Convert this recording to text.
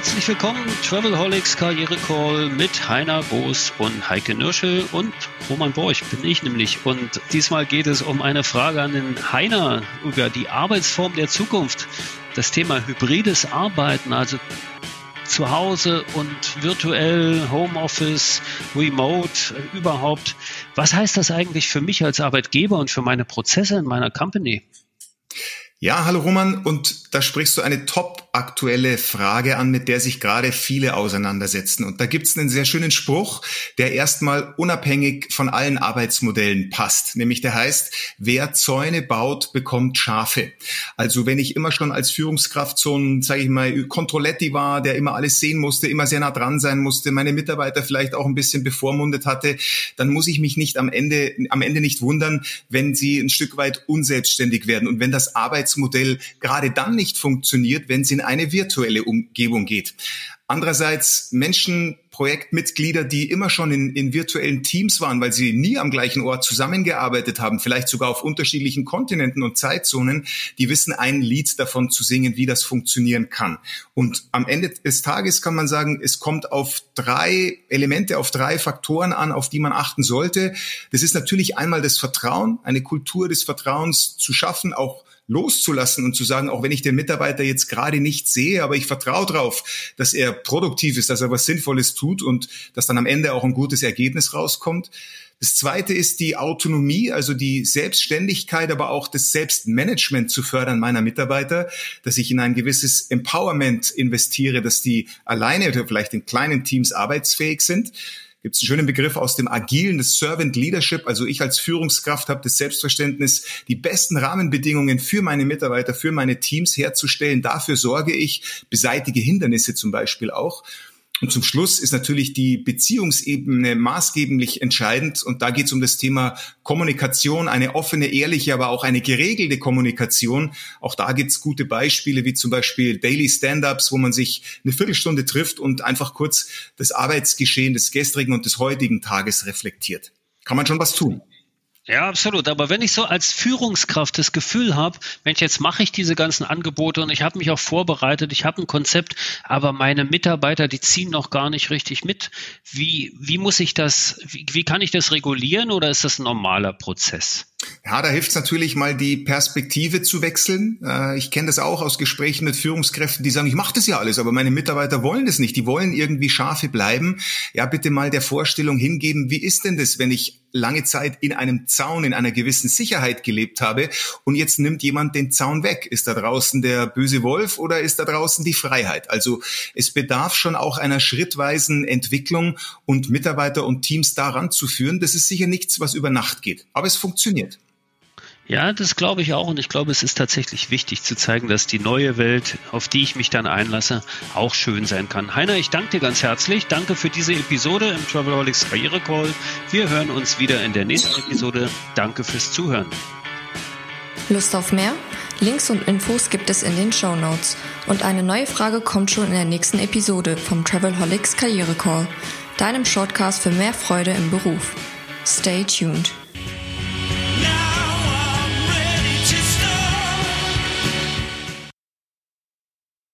Herzlich willkommen, Travelholics Karriere Call mit Heiner Boos und Heike Nürschel und Roman Borch bin ich nämlich. Und diesmal geht es um eine Frage an den Heiner über die Arbeitsform der Zukunft. Das Thema hybrides Arbeiten, also zu Hause und virtuell, Homeoffice, Remote, überhaupt. Was heißt das eigentlich für mich als Arbeitgeber und für meine Prozesse in meiner Company? Ja, hallo Roman, und da sprichst du eine top aktuelle Frage an, mit der sich gerade viele auseinandersetzen. Und da gibt's einen sehr schönen Spruch, der erstmal unabhängig von allen Arbeitsmodellen passt. Nämlich der heißt, wer Zäune baut, bekommt Schafe. Also wenn ich immer schon als Führungskraft so ein, sage ich mal, Kontrolletti war, der immer alles sehen musste, immer sehr nah dran sein musste, meine Mitarbeiter vielleicht auch ein bisschen bevormundet hatte, dann muss ich mich nicht am Ende, am Ende nicht wundern, wenn sie ein Stück weit unselbstständig werden und wenn das Arbeits Arbeitsmodell gerade dann nicht funktioniert, wenn es in eine virtuelle Umgebung geht. Andererseits Menschen, Projektmitglieder, die immer schon in, in virtuellen Teams waren, weil sie nie am gleichen Ort zusammengearbeitet haben, vielleicht sogar auf unterschiedlichen Kontinenten und Zeitzonen, die wissen ein Lied davon zu singen, wie das funktionieren kann. Und am Ende des Tages kann man sagen, es kommt auf drei Elemente, auf drei Faktoren an, auf die man achten sollte. Das ist natürlich einmal das Vertrauen, eine Kultur des Vertrauens zu schaffen, auch loszulassen und zu sagen, auch wenn ich den Mitarbeiter jetzt gerade nicht sehe, aber ich vertraue darauf, dass er produktiv ist, dass er was Sinnvolles tut und dass dann am Ende auch ein gutes Ergebnis rauskommt. Das zweite ist die Autonomie, also die Selbstständigkeit, aber auch das Selbstmanagement zu fördern meiner Mitarbeiter, dass ich in ein gewisses Empowerment investiere, dass die alleine oder vielleicht in kleinen Teams arbeitsfähig sind gibt es einen schönen Begriff aus dem Agilen, das Servant Leadership. Also ich als Führungskraft habe das Selbstverständnis, die besten Rahmenbedingungen für meine Mitarbeiter, für meine Teams herzustellen. Dafür sorge ich, beseitige Hindernisse zum Beispiel auch. Und zum Schluss ist natürlich die Beziehungsebene maßgeblich entscheidend. Und da geht es um das Thema Kommunikation, eine offene, ehrliche, aber auch eine geregelte Kommunikation. Auch da gibt es gute Beispiele, wie zum Beispiel Daily Stand-ups, wo man sich eine Viertelstunde trifft und einfach kurz das Arbeitsgeschehen des gestrigen und des heutigen Tages reflektiert. Kann man schon was tun. Ja, absolut. Aber wenn ich so als Führungskraft das Gefühl habe, Mensch, jetzt mache ich diese ganzen Angebote und ich habe mich auch vorbereitet, ich habe ein Konzept, aber meine Mitarbeiter, die ziehen noch gar nicht richtig mit. Wie, wie muss ich das, wie, wie kann ich das regulieren oder ist das ein normaler Prozess? Ja, da hilft es natürlich mal die Perspektive zu wechseln. Äh, ich kenne das auch aus Gesprächen mit Führungskräften, die sagen, ich mache das ja alles, aber meine Mitarbeiter wollen das nicht. Die wollen irgendwie Schafe bleiben. Ja, bitte mal der Vorstellung hingeben, wie ist denn das, wenn ich lange Zeit in einem Zaun, in einer gewissen Sicherheit gelebt habe und jetzt nimmt jemand den Zaun weg. Ist da draußen der böse Wolf oder ist da draußen die Freiheit? Also es bedarf schon auch einer schrittweisen Entwicklung und Mitarbeiter und Teams daran zu führen. Das ist sicher nichts, was über Nacht geht, aber es funktioniert. Ja, das glaube ich auch und ich glaube, es ist tatsächlich wichtig zu zeigen, dass die neue Welt, auf die ich mich dann einlasse, auch schön sein kann. Heiner, ich danke dir ganz herzlich. Danke für diese Episode im Travelholics Karriere Call. Wir hören uns wieder in der nächsten Episode. Danke fürs Zuhören. Lust auf mehr? Links und Infos gibt es in den Show Notes. Und eine neue Frage kommt schon in der nächsten Episode vom Travelholics Karriere Call, deinem Shortcast für mehr Freude im Beruf. Stay tuned.